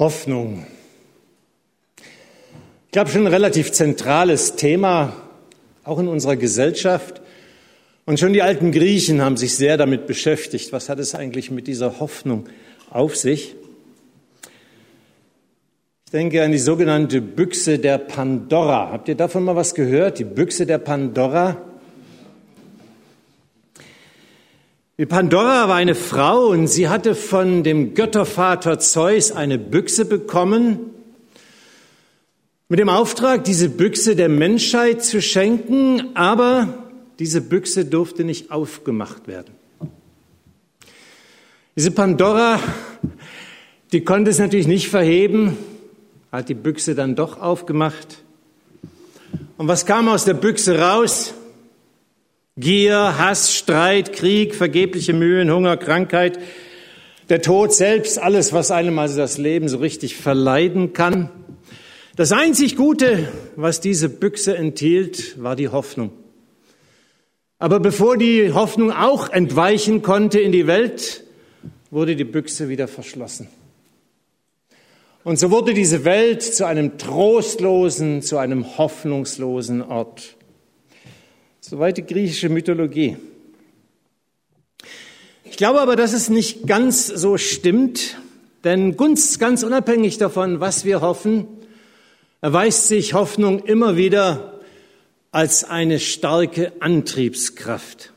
Hoffnung. Ich glaube, schon ein relativ zentrales Thema, auch in unserer Gesellschaft. Und schon die alten Griechen haben sich sehr damit beschäftigt. Was hat es eigentlich mit dieser Hoffnung auf sich? Ich denke an die sogenannte Büchse der Pandora. Habt ihr davon mal was gehört? Die Büchse der Pandora? Die Pandora war eine Frau und sie hatte von dem Göttervater Zeus eine Büchse bekommen, mit dem Auftrag, diese Büchse der Menschheit zu schenken, aber diese Büchse durfte nicht aufgemacht werden. Diese Pandora, die konnte es natürlich nicht verheben, hat die Büchse dann doch aufgemacht. Und was kam aus der Büchse raus? Gier, Hass, Streit, Krieg, vergebliche Mühen, Hunger, Krankheit, der Tod selbst, alles, was einem also das Leben so richtig verleiden kann. Das einzig Gute, was diese Büchse enthielt, war die Hoffnung. Aber bevor die Hoffnung auch entweichen konnte in die Welt, wurde die Büchse wieder verschlossen. Und so wurde diese Welt zu einem trostlosen, zu einem hoffnungslosen Ort. Soweit die griechische Mythologie. Ich glaube aber, dass es nicht ganz so stimmt, denn ganz, ganz unabhängig davon, was wir hoffen, erweist sich Hoffnung immer wieder als eine starke Antriebskraft.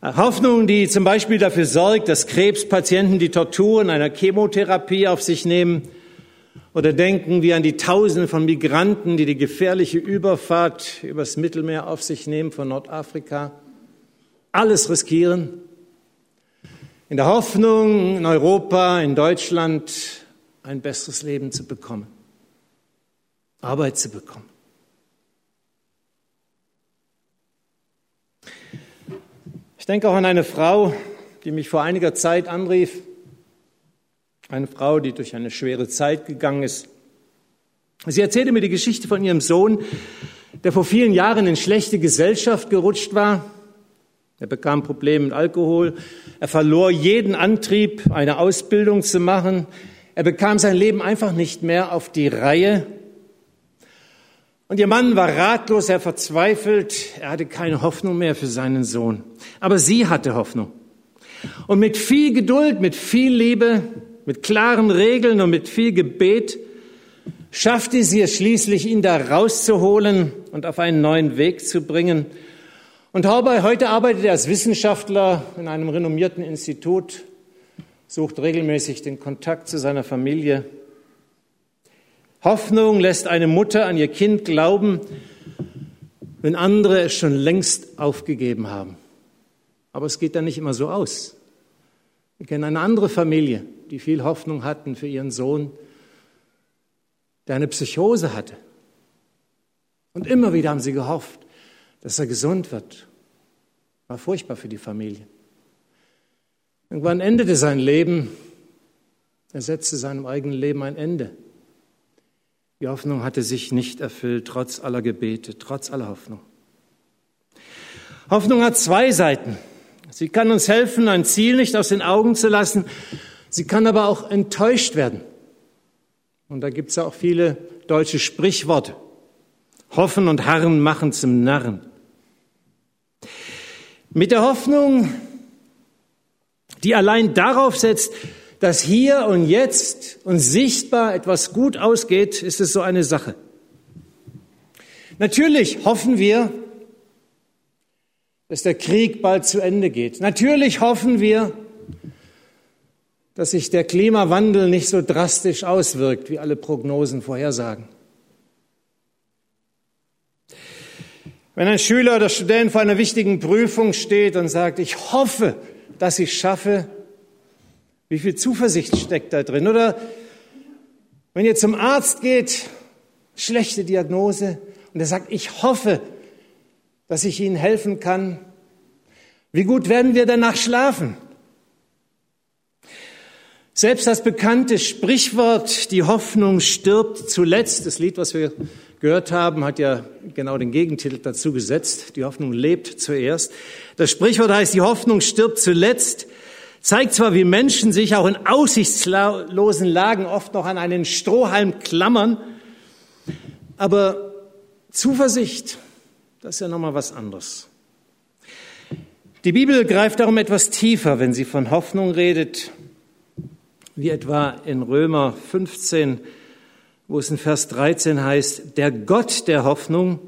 Hoffnung, die zum Beispiel dafür sorgt, dass Krebspatienten die Torturen einer Chemotherapie auf sich nehmen, oder denken wir an die Tausende von Migranten, die die gefährliche Überfahrt übers Mittelmeer auf sich nehmen von Nordafrika, alles riskieren, in der Hoffnung, in Europa, in Deutschland ein besseres Leben zu bekommen, Arbeit zu bekommen. Ich denke auch an eine Frau, die mich vor einiger Zeit anrief. Eine Frau, die durch eine schwere Zeit gegangen ist. Sie erzählte mir die Geschichte von ihrem Sohn, der vor vielen Jahren in schlechte Gesellschaft gerutscht war. Er bekam Probleme mit Alkohol. Er verlor jeden Antrieb, eine Ausbildung zu machen. Er bekam sein Leben einfach nicht mehr auf die Reihe. Und ihr Mann war ratlos, er verzweifelt, er hatte keine Hoffnung mehr für seinen Sohn. Aber sie hatte Hoffnung. Und mit viel Geduld, mit viel Liebe, mit klaren Regeln und mit viel Gebet schaffte sie es schließlich, ihn da rauszuholen und auf einen neuen Weg zu bringen. Und heute arbeitet er als Wissenschaftler in einem renommierten Institut, sucht regelmäßig den Kontakt zu seiner Familie Hoffnung lässt eine Mutter an ihr Kind glauben, wenn andere es schon längst aufgegeben haben. Aber es geht dann nicht immer so aus. Wir kennen eine andere Familie, die viel Hoffnung hatten für ihren Sohn, der eine Psychose hatte. Und immer wieder haben sie gehofft, dass er gesund wird. War furchtbar für die Familie. Irgendwann endete sein Leben. Er setzte seinem eigenen Leben ein Ende. Die Hoffnung hatte sich nicht erfüllt, trotz aller Gebete, trotz aller Hoffnung. Hoffnung hat zwei Seiten. Sie kann uns helfen, ein Ziel nicht aus den Augen zu lassen. Sie kann aber auch enttäuscht werden. Und da gibt es ja auch viele deutsche Sprichworte. Hoffen und Harren machen zum Narren. Mit der Hoffnung, die allein darauf setzt, dass hier und jetzt und sichtbar etwas gut ausgeht, ist es so eine Sache. Natürlich hoffen wir, dass der Krieg bald zu Ende geht. Natürlich hoffen wir, dass sich der Klimawandel nicht so drastisch auswirkt, wie alle Prognosen vorhersagen. Wenn ein Schüler oder Student vor einer wichtigen Prüfung steht und sagt, ich hoffe, dass ich schaffe, wie viel Zuversicht steckt da drin? Oder wenn ihr zum Arzt geht, schlechte Diagnose, und er sagt, ich hoffe, dass ich Ihnen helfen kann. Wie gut werden wir danach schlafen? Selbst das bekannte Sprichwort, die Hoffnung stirbt zuletzt, das Lied, was wir gehört haben, hat ja genau den Gegentitel dazu gesetzt, die Hoffnung lebt zuerst. Das Sprichwort heißt, die Hoffnung stirbt zuletzt, zeigt zwar, wie Menschen sich auch in aussichtslosen Lagen oft noch an einen Strohhalm klammern, aber Zuversicht, das ist ja nochmal was anderes. Die Bibel greift darum etwas tiefer, wenn sie von Hoffnung redet, wie etwa in Römer 15, wo es in Vers 13 heißt, der Gott der Hoffnung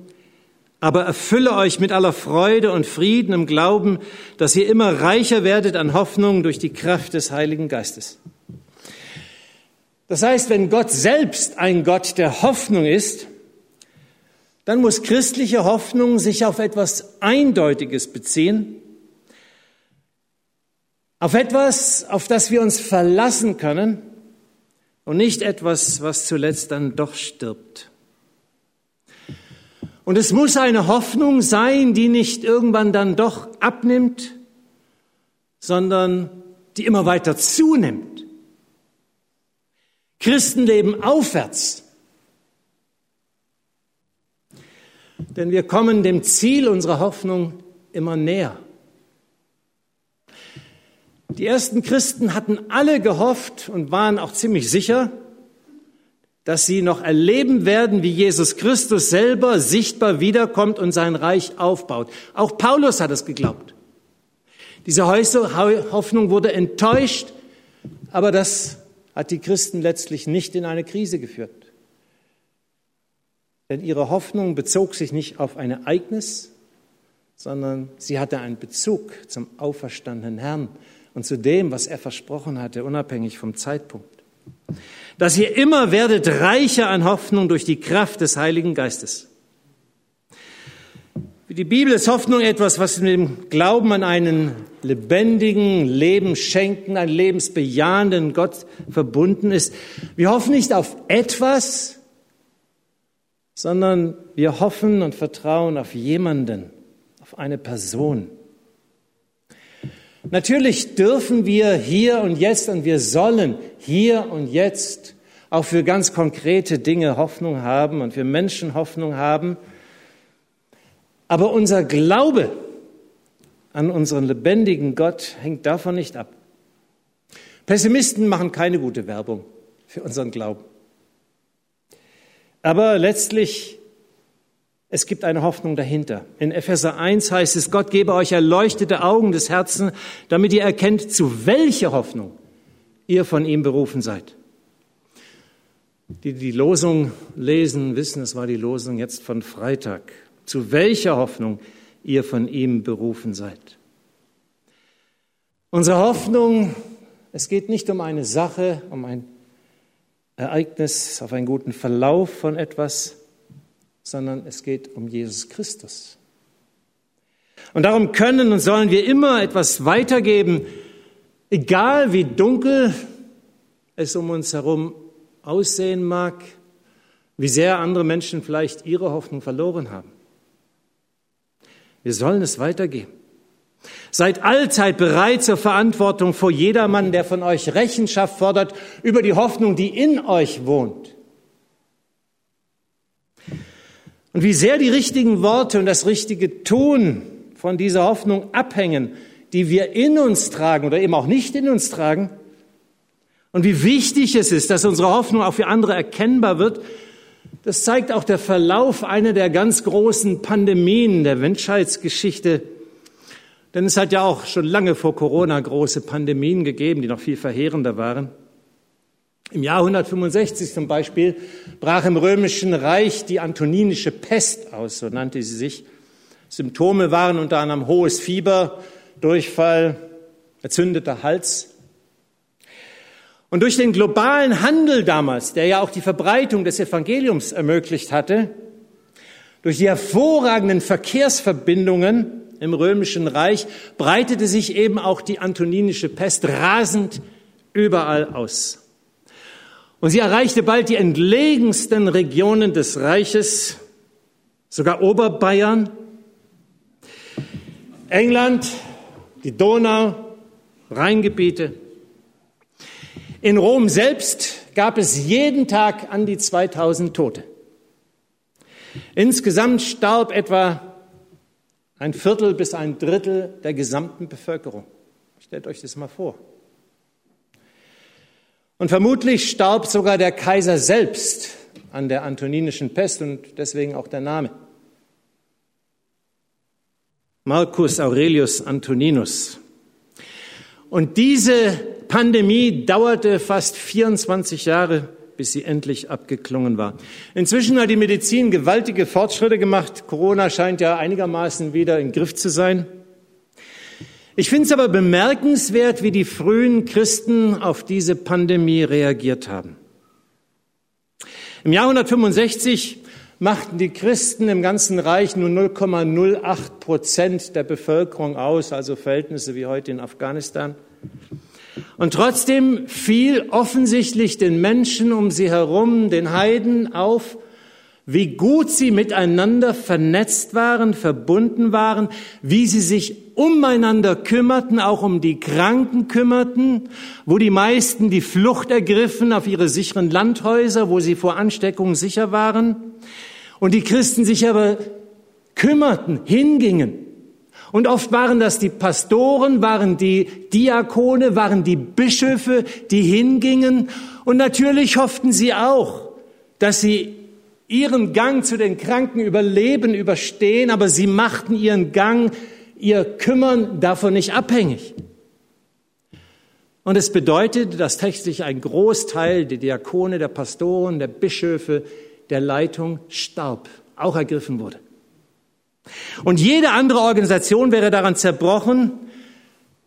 aber erfülle euch mit aller Freude und Frieden im Glauben, dass ihr immer reicher werdet an Hoffnung durch die Kraft des Heiligen Geistes. Das heißt, wenn Gott selbst ein Gott der Hoffnung ist, dann muss christliche Hoffnung sich auf etwas Eindeutiges beziehen, auf etwas, auf das wir uns verlassen können und nicht etwas, was zuletzt dann doch stirbt. Und es muss eine Hoffnung sein, die nicht irgendwann dann doch abnimmt, sondern die immer weiter zunimmt. Christen leben aufwärts. Denn wir kommen dem Ziel unserer Hoffnung immer näher. Die ersten Christen hatten alle gehofft und waren auch ziemlich sicher, dass sie noch erleben werden, wie Jesus Christus selber sichtbar wiederkommt und sein Reich aufbaut. Auch Paulus hat es geglaubt. Diese Hoffnung wurde enttäuscht, aber das hat die Christen letztlich nicht in eine Krise geführt. Denn ihre Hoffnung bezog sich nicht auf ein Ereignis, sondern sie hatte einen Bezug zum auferstandenen Herrn und zu dem, was er versprochen hatte, unabhängig vom Zeitpunkt dass ihr immer werdet reicher an Hoffnung durch die Kraft des Heiligen Geistes. Für die Bibel ist Hoffnung etwas, was mit dem Glauben an einen lebendigen, lebensschenkenden, einen lebensbejahenden Gott verbunden ist. Wir hoffen nicht auf etwas, sondern wir hoffen und vertrauen auf jemanden, auf eine Person. Natürlich dürfen wir hier und jetzt und wir sollen hier und jetzt auch für ganz konkrete Dinge Hoffnung haben und für Menschen Hoffnung haben. Aber unser Glaube an unseren lebendigen Gott hängt davon nicht ab. Pessimisten machen keine gute Werbung für unseren Glauben. Aber letztlich es gibt eine Hoffnung dahinter. In Epheser 1 heißt es, Gott gebe euch erleuchtete Augen des Herzens, damit ihr erkennt, zu welcher Hoffnung ihr von ihm berufen seid. Die die Losung lesen, wissen, es war die Losung jetzt von Freitag. Zu welcher Hoffnung ihr von ihm berufen seid. Unsere Hoffnung, es geht nicht um eine Sache, um ein Ereignis, auf einen guten Verlauf von etwas, sondern es geht um Jesus Christus. Und darum können und sollen wir immer etwas weitergeben, egal wie dunkel es um uns herum aussehen mag, wie sehr andere Menschen vielleicht ihre Hoffnung verloren haben. Wir sollen es weitergeben. Seid allzeit bereit zur Verantwortung vor jedermann, der von euch Rechenschaft fordert über die Hoffnung, die in euch wohnt. Und wie sehr die richtigen Worte und das richtige Tun von dieser Hoffnung abhängen, die wir in uns tragen oder eben auch nicht in uns tragen. Und wie wichtig es ist, dass unsere Hoffnung auch für andere erkennbar wird, das zeigt auch der Verlauf einer der ganz großen Pandemien der Menschheitsgeschichte. Denn es hat ja auch schon lange vor Corona große Pandemien gegeben, die noch viel verheerender waren. Im Jahr 165 zum Beispiel brach im römischen Reich die antoninische Pest aus, so nannte sie sich. Symptome waren unter anderem hohes Fieber, Durchfall, erzündeter Hals. Und durch den globalen Handel damals, der ja auch die Verbreitung des Evangeliums ermöglicht hatte, durch die hervorragenden Verkehrsverbindungen im römischen Reich breitete sich eben auch die antoninische Pest rasend überall aus. Und sie erreichte bald die entlegensten Regionen des Reiches, sogar Oberbayern, England, die Donau, Rheingebiete. In Rom selbst gab es jeden Tag an die 2000 Tote. Insgesamt starb etwa ein Viertel bis ein Drittel der gesamten Bevölkerung. Stellt euch das mal vor. Und vermutlich starb sogar der Kaiser selbst an der antoninischen Pest und deswegen auch der Name. Marcus Aurelius Antoninus. Und diese Pandemie dauerte fast 24 Jahre, bis sie endlich abgeklungen war. Inzwischen hat die Medizin gewaltige Fortschritte gemacht. Corona scheint ja einigermaßen wieder im Griff zu sein. Ich finde es aber bemerkenswert, wie die frühen Christen auf diese Pandemie reagiert haben. Im Jahr 165 machten die Christen im ganzen Reich nur 0,08 Prozent der Bevölkerung aus, also Verhältnisse wie heute in Afghanistan. Und trotzdem fiel offensichtlich den Menschen um sie herum, den Heiden auf, wie gut sie miteinander vernetzt waren, verbunden waren, wie sie sich umeinander kümmerten, auch um die Kranken kümmerten, wo die meisten die Flucht ergriffen auf ihre sicheren Landhäuser, wo sie vor Ansteckung sicher waren, und die Christen sich aber kümmerten, hingingen. Und oft waren das die Pastoren, waren die Diakone, waren die Bischöfe, die hingingen. Und natürlich hofften sie auch, dass sie ihren Gang zu den Kranken überleben, überstehen, aber sie machten ihren Gang, ihr Kümmern davon nicht abhängig. Und es bedeutete, dass tatsächlich ein Großteil der Diakone, der Pastoren, der Bischöfe, der Leitung starb, auch ergriffen wurde. Und jede andere Organisation wäre daran zerbrochen,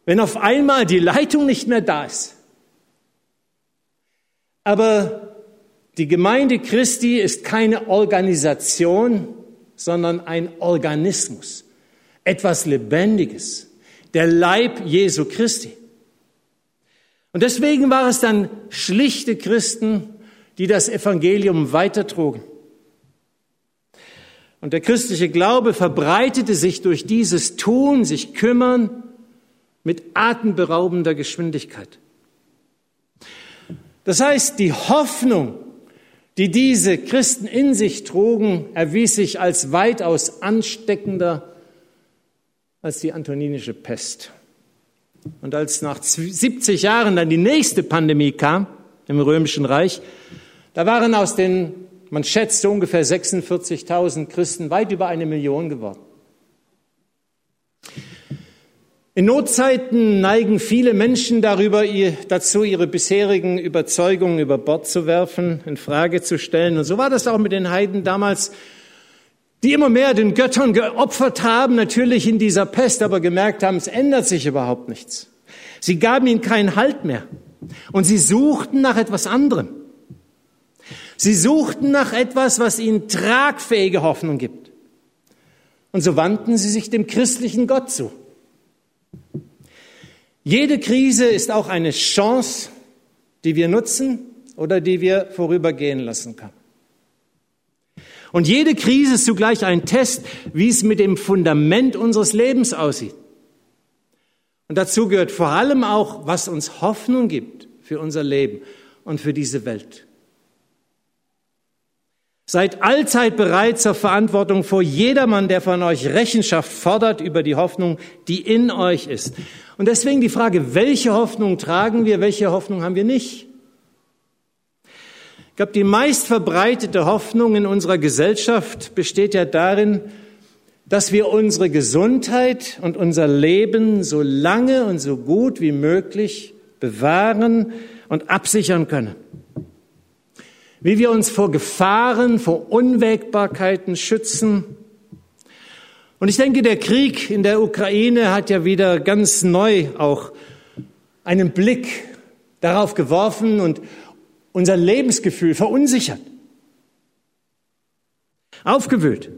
wenn auf einmal die Leitung nicht mehr da ist. Aber die Gemeinde Christi ist keine Organisation, sondern ein Organismus, etwas Lebendiges, der Leib Jesu Christi. Und deswegen war es dann schlichte Christen, die das Evangelium weitertrugen. Und der christliche Glaube verbreitete sich durch dieses Tun, sich kümmern, mit atemberaubender Geschwindigkeit. Das heißt, die Hoffnung, die diese Christen in sich trugen, erwies sich als weitaus ansteckender als die antoninische Pest. Und als nach 70 Jahren dann die nächste Pandemie kam im Römischen Reich, da waren aus den, man schätzt so ungefähr 46.000 Christen weit über eine Million geworden. In Notzeiten neigen viele Menschen darüber, dazu, ihre bisherigen Überzeugungen über Bord zu werfen, in Frage zu stellen. Und so war das auch mit den Heiden damals, die immer mehr den Göttern geopfert haben, natürlich in dieser Pest, aber gemerkt haben, es ändert sich überhaupt nichts. Sie gaben ihnen keinen Halt mehr. Und sie suchten nach etwas anderem. Sie suchten nach etwas, was ihnen tragfähige Hoffnung gibt. Und so wandten sie sich dem christlichen Gott zu. Jede Krise ist auch eine Chance, die wir nutzen oder die wir vorübergehen lassen können. Und jede Krise ist zugleich ein Test, wie es mit dem Fundament unseres Lebens aussieht. Und dazu gehört vor allem auch, was uns Hoffnung gibt für unser Leben und für diese Welt. Seid allzeit bereit zur Verantwortung vor jedermann, der von euch Rechenschaft fordert über die Hoffnung, die in euch ist. Und deswegen die Frage, welche Hoffnung tragen wir, welche Hoffnung haben wir nicht? Ich glaube, die meist verbreitete Hoffnung in unserer Gesellschaft besteht ja darin, dass wir unsere Gesundheit und unser Leben so lange und so gut wie möglich bewahren und absichern können wie wir uns vor Gefahren, vor Unwägbarkeiten schützen. Und ich denke, der Krieg in der Ukraine hat ja wieder ganz neu auch einen Blick darauf geworfen und unser Lebensgefühl verunsichert, aufgewühlt.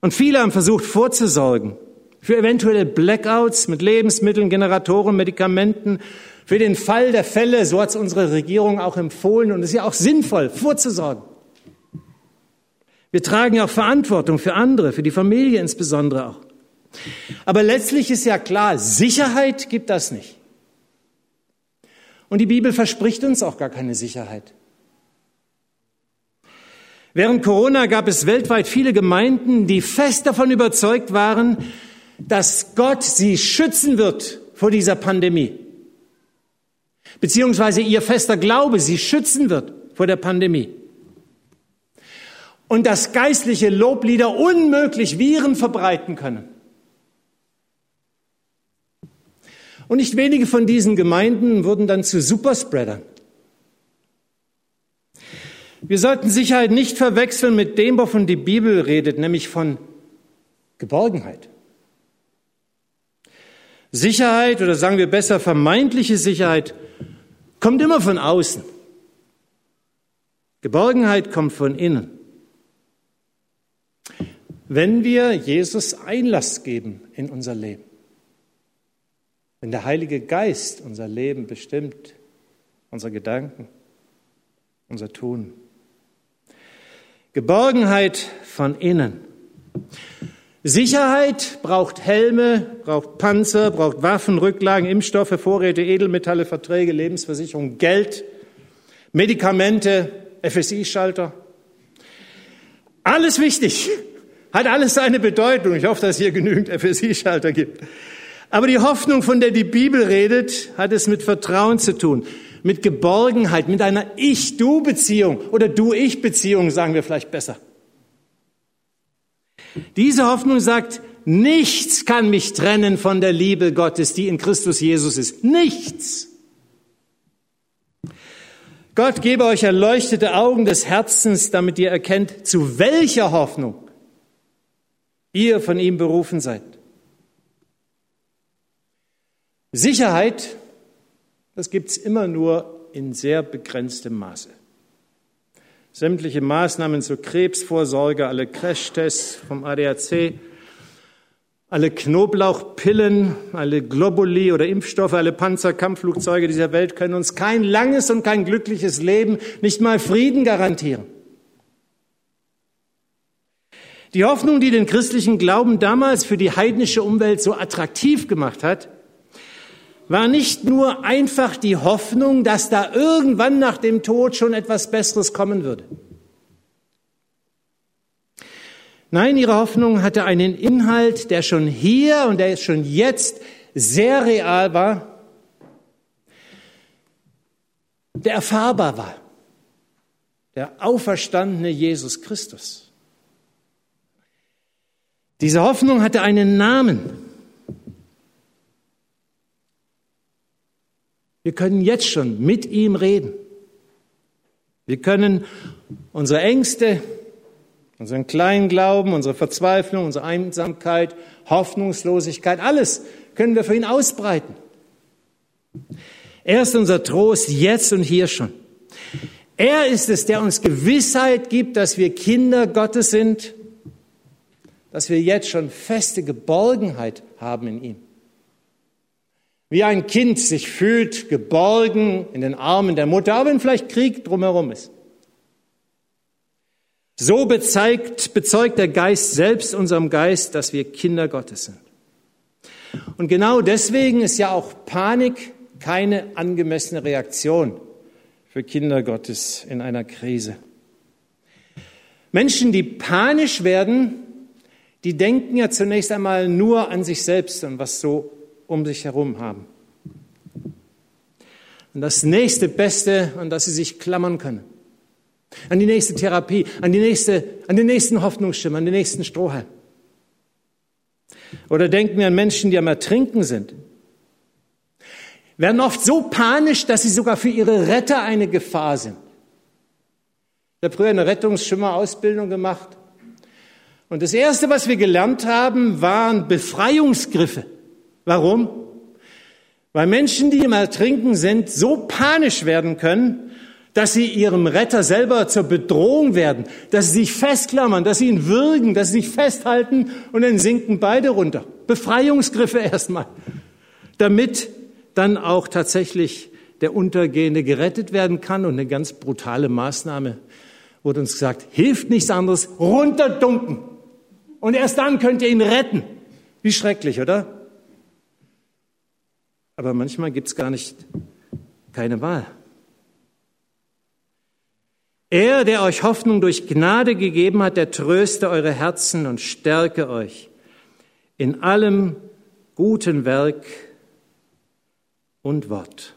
Und viele haben versucht vorzusorgen für eventuelle Blackouts mit Lebensmitteln, Generatoren, Medikamenten, für den Fall der Fälle, so hat es unsere Regierung auch empfohlen und es ist ja auch sinnvoll, vorzusorgen. Wir tragen ja auch Verantwortung für andere, für die Familie insbesondere auch. Aber letztlich ist ja klar, Sicherheit gibt das nicht. Und die Bibel verspricht uns auch gar keine Sicherheit. Während Corona gab es weltweit viele Gemeinden, die fest davon überzeugt waren, dass Gott sie schützen wird vor dieser Pandemie. Beziehungsweise ihr fester Glaube sie schützen wird vor der Pandemie. Und dass geistliche Loblieder unmöglich Viren verbreiten können. Und nicht wenige von diesen Gemeinden wurden dann zu Superspreadern. Wir sollten Sicherheit nicht verwechseln mit dem, wovon die Bibel redet, nämlich von Geborgenheit. Sicherheit oder sagen wir besser vermeintliche Sicherheit kommt immer von außen. Geborgenheit kommt von innen. Wenn wir Jesus Einlass geben in unser Leben, wenn der Heilige Geist unser Leben bestimmt, unsere Gedanken, unser Tun. Geborgenheit von innen. Sicherheit braucht Helme, braucht Panzer, braucht Waffen, Rücklagen, Impfstoffe, Vorräte, Edelmetalle, Verträge, Lebensversicherung, Geld, Medikamente, FSI-Schalter. Alles wichtig, hat alles seine Bedeutung. Ich hoffe, dass es hier genügend FSI-Schalter gibt. Aber die Hoffnung, von der die Bibel redet, hat es mit Vertrauen zu tun, mit Geborgenheit, mit einer Ich-Du-Beziehung oder Du-Ich-Beziehung, sagen wir vielleicht besser. Diese Hoffnung sagt, nichts kann mich trennen von der Liebe Gottes, die in Christus Jesus ist. Nichts. Gott gebe euch erleuchtete Augen des Herzens, damit ihr erkennt, zu welcher Hoffnung ihr von ihm berufen seid. Sicherheit, das gibt es immer nur in sehr begrenztem Maße. Sämtliche Maßnahmen zur Krebsvorsorge, alle Crashtests vom ADAC, alle Knoblauchpillen, alle Globuli oder Impfstoffe, alle Panzerkampfflugzeuge dieser Welt können uns kein langes und kein glückliches Leben, nicht mal Frieden garantieren. Die Hoffnung, die den christlichen Glauben damals für die heidnische Umwelt so attraktiv gemacht hat, war nicht nur einfach die Hoffnung, dass da irgendwann nach dem Tod schon etwas Besseres kommen würde. Nein, ihre Hoffnung hatte einen Inhalt, der schon hier und der schon jetzt sehr real war, der erfahrbar war. Der auferstandene Jesus Christus. Diese Hoffnung hatte einen Namen. Wir können jetzt schon mit ihm reden. Wir können unsere Ängste, unseren kleinen Glauben, unsere Verzweiflung, unsere Einsamkeit, Hoffnungslosigkeit, alles können wir für ihn ausbreiten. Er ist unser Trost jetzt und hier schon. Er ist es, der uns Gewissheit gibt, dass wir Kinder Gottes sind, dass wir jetzt schon feste Geborgenheit haben in ihm. Wie ein Kind sich fühlt, geborgen in den Armen der Mutter, auch wenn vielleicht Krieg drumherum ist. So bezeugt, bezeugt der Geist selbst unserem Geist, dass wir Kinder Gottes sind. Und genau deswegen ist ja auch Panik keine angemessene Reaktion für Kinder Gottes in einer Krise. Menschen, die panisch werden, die denken ja zunächst einmal nur an sich selbst und was so um sich herum haben. Und das nächste Beste, an das sie sich klammern können. An die nächste Therapie, an, die nächste, an den nächsten Hoffnungsschimmer, an den nächsten Strohhalm. Oder denken wir an Menschen, die am Ertrinken sind. Werden oft so panisch, dass sie sogar für ihre Retter eine Gefahr sind. Ich habe früher eine Rettungsschimmerausbildung gemacht. Und das Erste, was wir gelernt haben, waren Befreiungsgriffe. Warum? Weil Menschen, die im Ertrinken sind, so panisch werden können, dass sie ihrem Retter selber zur Bedrohung werden, dass sie sich festklammern, dass sie ihn würgen, dass sie sich festhalten und dann sinken beide runter. Befreiungsgriffe erstmal, damit dann auch tatsächlich der Untergehende gerettet werden kann. Und eine ganz brutale Maßnahme wurde uns gesagt, hilft nichts anderes, runterdunken. Und erst dann könnt ihr ihn retten. Wie schrecklich, oder? Aber manchmal gibt es gar nicht keine Wahl. Er, der euch Hoffnung durch Gnade gegeben hat, der tröste eure Herzen und stärke euch in allem guten Werk und Wort.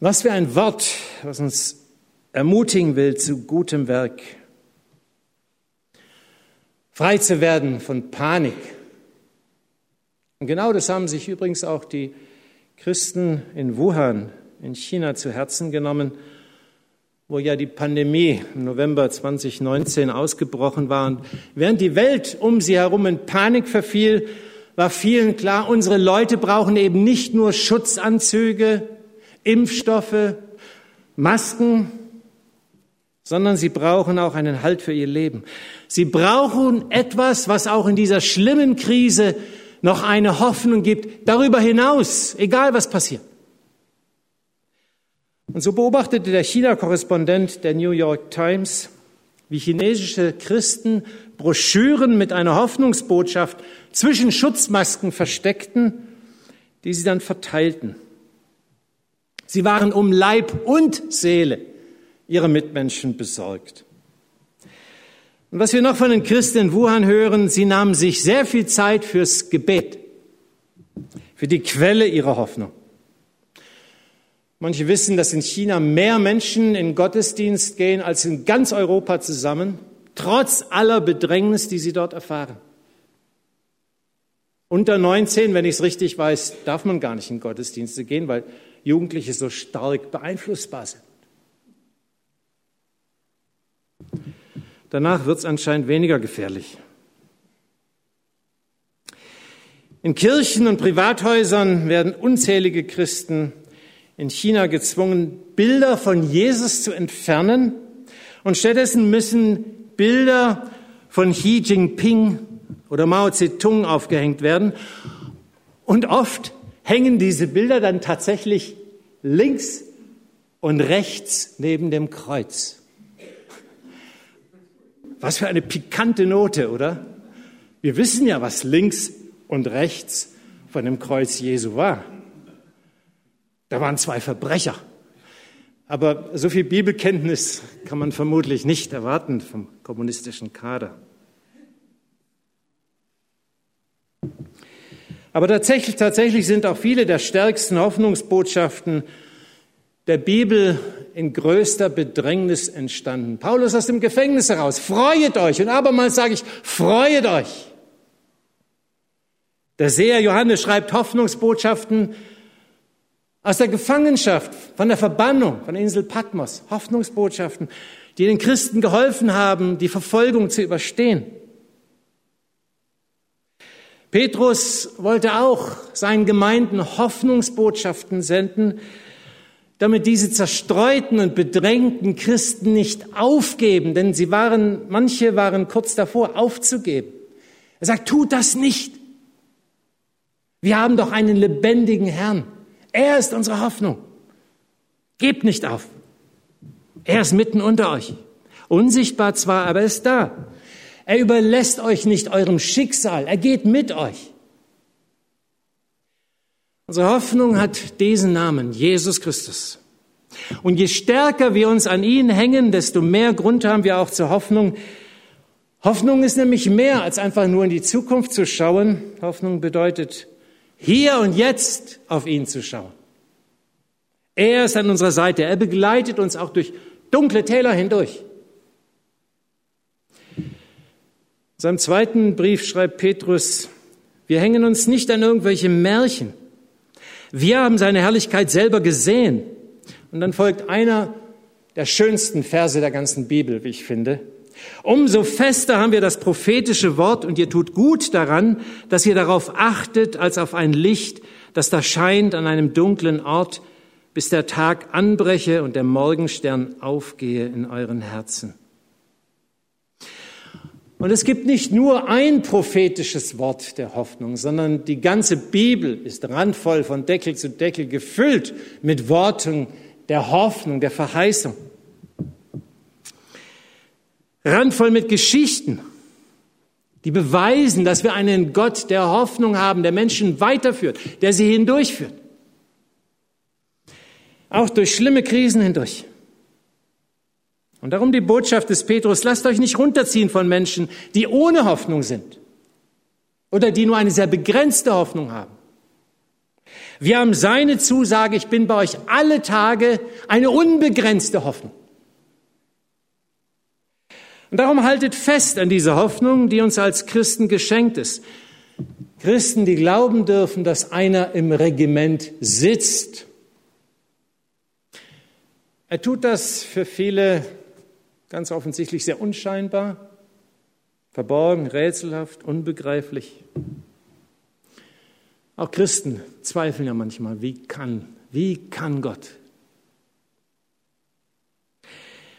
Was für ein Wort, was uns ermutigen will zu gutem Werk. Frei zu werden von Panik. Und genau das haben sich übrigens auch die Christen in Wuhan in China zu Herzen genommen, wo ja die Pandemie im November 2019 ausgebrochen war. Und während die Welt um sie herum in Panik verfiel, war vielen klar, unsere Leute brauchen eben nicht nur Schutzanzüge, Impfstoffe, Masken, sondern sie brauchen auch einen Halt für ihr Leben. Sie brauchen etwas, was auch in dieser schlimmen Krise noch eine Hoffnung gibt, darüber hinaus, egal was passiert. Und so beobachtete der China-Korrespondent der New York Times, wie chinesische Christen Broschüren mit einer Hoffnungsbotschaft zwischen Schutzmasken versteckten, die sie dann verteilten. Sie waren um Leib und Seele ihrer Mitmenschen besorgt. Und was wir noch von den Christen in Wuhan hören, sie nahmen sich sehr viel Zeit fürs Gebet, für die Quelle ihrer Hoffnung. Manche wissen, dass in China mehr Menschen in Gottesdienst gehen als in ganz Europa zusammen, trotz aller Bedrängnis, die sie dort erfahren. Unter 19, wenn ich es richtig weiß, darf man gar nicht in Gottesdienste gehen, weil Jugendliche so stark beeinflussbar sind. Danach wird es anscheinend weniger gefährlich. In Kirchen und Privathäusern werden unzählige Christen in China gezwungen, Bilder von Jesus zu entfernen und stattdessen müssen Bilder von Xi Jinping oder Mao Zedong aufgehängt werden. Und oft hängen diese Bilder dann tatsächlich links und rechts neben dem Kreuz. Was für eine pikante Note, oder? Wir wissen ja, was links und rechts von dem Kreuz Jesu war. Da waren zwei Verbrecher. Aber so viel Bibelkenntnis kann man vermutlich nicht erwarten vom kommunistischen Kader. Aber tatsächlich, tatsächlich sind auch viele der stärksten Hoffnungsbotschaften der Bibel in größter Bedrängnis entstanden. Paulus aus dem Gefängnis heraus, freuet euch. Und abermals sage ich, freuet euch. Der Seher Johannes schreibt Hoffnungsbotschaften aus der Gefangenschaft, von der Verbannung, von der Insel Patmos, Hoffnungsbotschaften, die den Christen geholfen haben, die Verfolgung zu überstehen. Petrus wollte auch seinen Gemeinden Hoffnungsbotschaften senden, damit diese zerstreuten und bedrängten Christen nicht aufgeben, denn sie waren, manche waren kurz davor aufzugeben. Er sagt, tut das nicht. Wir haben doch einen lebendigen Herrn. Er ist unsere Hoffnung. Gebt nicht auf. Er ist mitten unter euch. Unsichtbar zwar, aber er ist da. Er überlässt euch nicht eurem Schicksal. Er geht mit euch. Unsere Hoffnung hat diesen Namen, Jesus Christus. Und je stärker wir uns an ihn hängen, desto mehr Grund haben wir auch zur Hoffnung. Hoffnung ist nämlich mehr als einfach nur in die Zukunft zu schauen. Hoffnung bedeutet hier und jetzt auf ihn zu schauen. Er ist an unserer Seite. Er begleitet uns auch durch dunkle Täler hindurch. In seinem zweiten Brief schreibt Petrus, wir hängen uns nicht an irgendwelche Märchen. Wir haben seine Herrlichkeit selber gesehen. Und dann folgt einer der schönsten Verse der ganzen Bibel, wie ich finde. Umso fester haben wir das prophetische Wort und ihr tut gut daran, dass ihr darauf achtet, als auf ein Licht, das da scheint an einem dunklen Ort, bis der Tag anbreche und der Morgenstern aufgehe in euren Herzen. Und es gibt nicht nur ein prophetisches Wort der Hoffnung, sondern die ganze Bibel ist randvoll von Deckel zu Deckel gefüllt mit Worten der Hoffnung, der Verheißung randvoll mit Geschichten, die beweisen, dass wir einen Gott der Hoffnung haben, der Menschen weiterführt, der sie hindurchführt. Auch durch schlimme Krisen hindurch. Und darum die Botschaft des Petrus, lasst euch nicht runterziehen von Menschen, die ohne Hoffnung sind oder die nur eine sehr begrenzte Hoffnung haben. Wir haben seine Zusage, ich bin bei euch alle Tage, eine unbegrenzte Hoffnung. Und darum haltet fest an dieser Hoffnung, die uns als Christen geschenkt ist. Christen, die glauben dürfen, dass einer im Regiment sitzt. Er tut das für viele ganz offensichtlich sehr unscheinbar, verborgen, rätselhaft, unbegreiflich. Auch Christen zweifeln ja manchmal, wie kann, wie kann Gott?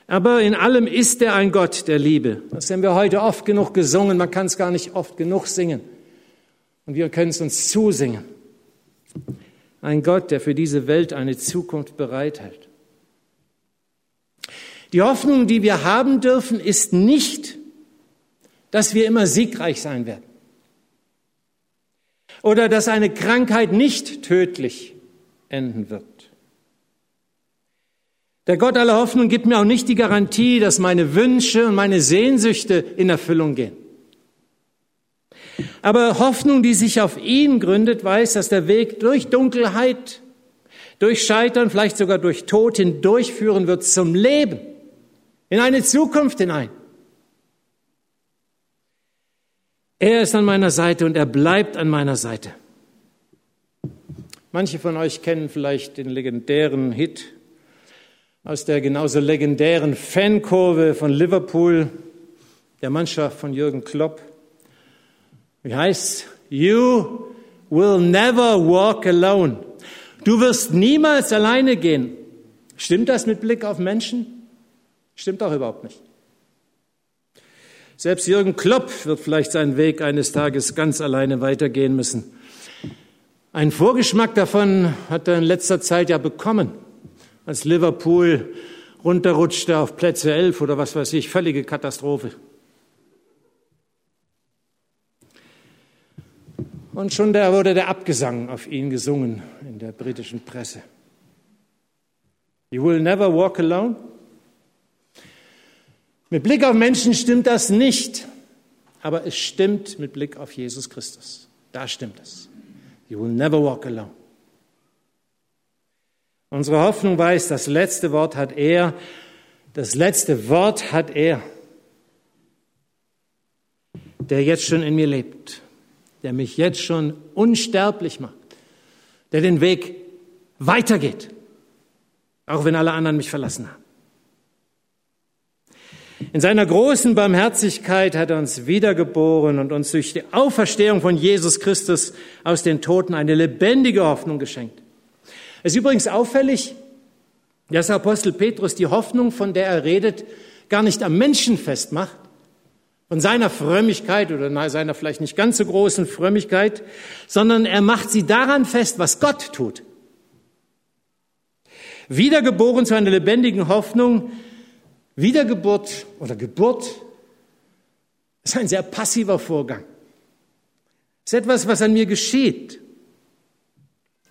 Aber in allem ist er ein Gott der Liebe. Das haben wir heute oft genug gesungen, man kann es gar nicht oft genug singen. Und wir können es uns zusingen. Ein Gott, der für diese Welt eine Zukunft bereithält. Die Hoffnung, die wir haben dürfen, ist nicht, dass wir immer siegreich sein werden oder dass eine Krankheit nicht tödlich enden wird. Der Gott aller Hoffnung gibt mir auch nicht die Garantie, dass meine Wünsche und meine Sehnsüchte in Erfüllung gehen. Aber Hoffnung, die sich auf ihn gründet, weiß, dass der Weg durch Dunkelheit, durch Scheitern, vielleicht sogar durch Tod hindurchführen wird zum Leben, in eine Zukunft hinein. Er ist an meiner Seite und er bleibt an meiner Seite. Manche von euch kennen vielleicht den legendären Hit aus der genauso legendären Fankurve von Liverpool, der Mannschaft von Jürgen Klopp. Wie heißt You will never walk alone. Du wirst niemals alleine gehen. Stimmt das mit Blick auf Menschen? Stimmt auch überhaupt nicht. Selbst Jürgen Klopp wird vielleicht seinen Weg eines Tages ganz alleine weitergehen müssen. Ein Vorgeschmack davon hat er in letzter Zeit ja bekommen, als Liverpool runterrutschte auf Plätze elf oder was weiß ich, völlige Katastrophe. Und schon da wurde der Abgesang auf ihn gesungen in der britischen Presse. You will never walk alone. Mit Blick auf Menschen stimmt das nicht, aber es stimmt mit Blick auf Jesus Christus. Da stimmt es. You will never walk alone. Unsere Hoffnung weiß, das letzte Wort hat er, das letzte Wort hat er, der jetzt schon in mir lebt, der mich jetzt schon unsterblich macht, der den Weg weitergeht, auch wenn alle anderen mich verlassen haben. In seiner großen Barmherzigkeit hat er uns wiedergeboren und uns durch die Auferstehung von Jesus Christus aus den Toten eine lebendige Hoffnung geschenkt. Es ist übrigens auffällig, dass Apostel Petrus die Hoffnung, von der er redet, gar nicht am Menschen festmacht, von seiner Frömmigkeit oder seiner vielleicht nicht ganz so großen Frömmigkeit, sondern er macht sie daran fest, was Gott tut. Wiedergeboren zu einer lebendigen Hoffnung, Wiedergeburt oder Geburt ist ein sehr passiver Vorgang. Ist etwas, was an mir geschieht.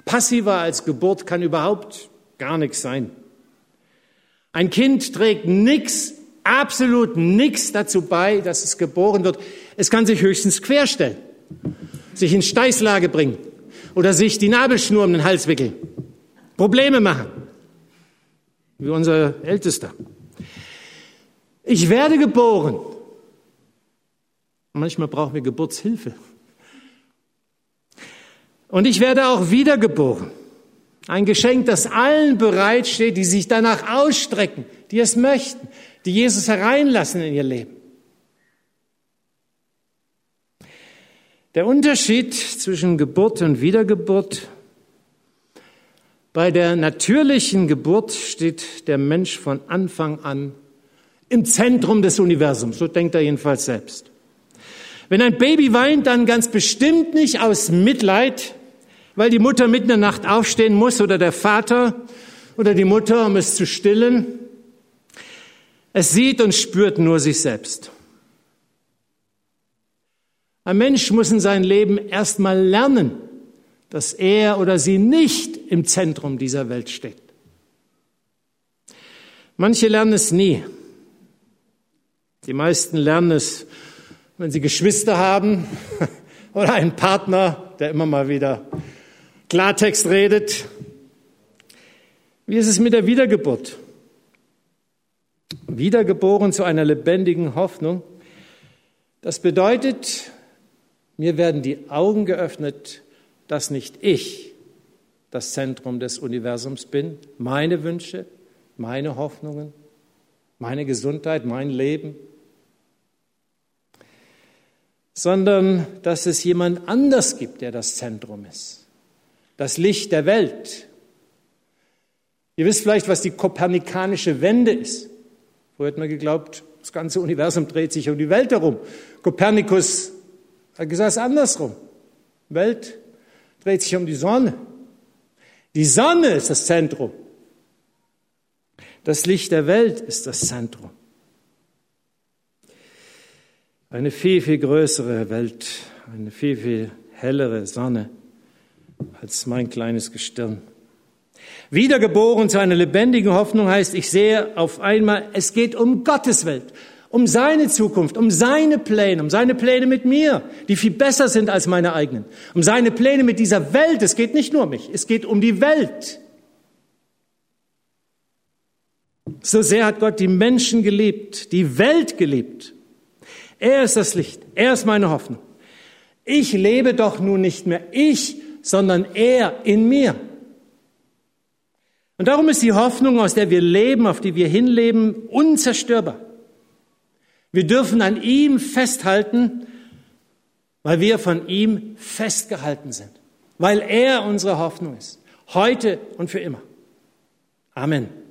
Passiver als Geburt kann überhaupt gar nichts sein. Ein Kind trägt nichts, absolut nichts dazu bei, dass es geboren wird. Es kann sich höchstens querstellen, sich in Steißlage bringen oder sich die Nabelschnur um den Hals wickeln, Probleme machen, wie unser Ältester. Ich werde geboren. Manchmal brauchen wir Geburtshilfe. Und ich werde auch wiedergeboren. Ein Geschenk, das allen bereitsteht, die sich danach ausstrecken, die es möchten, die Jesus hereinlassen in ihr Leben. Der Unterschied zwischen Geburt und Wiedergeburt bei der natürlichen Geburt steht der Mensch von Anfang an im Zentrum des Universums. So denkt er jedenfalls selbst. Wenn ein Baby weint, dann ganz bestimmt nicht aus Mitleid, weil die Mutter mitten in der Nacht aufstehen muss oder der Vater oder die Mutter, um es zu stillen. Es sieht und spürt nur sich selbst. Ein Mensch muss in seinem Leben erstmal lernen, dass er oder sie nicht im Zentrum dieser Welt steht. Manche lernen es nie. Die meisten lernen es, wenn sie Geschwister haben oder einen Partner, der immer mal wieder Klartext redet. Wie ist es mit der Wiedergeburt? Wiedergeboren zu einer lebendigen Hoffnung. Das bedeutet, mir werden die Augen geöffnet, dass nicht ich das Zentrum des Universums bin, meine Wünsche, meine Hoffnungen, meine Gesundheit, mein Leben, sondern dass es jemand anders gibt, der das Zentrum ist. Das Licht der Welt. Ihr wisst vielleicht, was die kopernikanische Wende ist. Vorher hat man geglaubt, das ganze Universum dreht sich um die Welt herum. Kopernikus hat gesagt, es andersrum. Die Welt dreht sich um die Sonne. Die Sonne ist das Zentrum. Das Licht der Welt ist das Zentrum. Eine viel, viel größere Welt, eine viel, viel hellere Sonne als mein kleines Gestirn. Wiedergeboren zu einer lebendigen Hoffnung heißt, ich sehe auf einmal, es geht um Gottes Welt, um seine Zukunft, um seine Pläne, um seine Pläne mit mir, die viel besser sind als meine eigenen, um seine Pläne mit dieser Welt. Es geht nicht nur um mich, es geht um die Welt. So sehr hat Gott die Menschen geliebt, die Welt geliebt, er ist das Licht. Er ist meine Hoffnung. Ich lebe doch nun nicht mehr ich, sondern er in mir. Und darum ist die Hoffnung, aus der wir leben, auf die wir hinleben, unzerstörbar. Wir dürfen an ihm festhalten, weil wir von ihm festgehalten sind, weil er unsere Hoffnung ist, heute und für immer. Amen.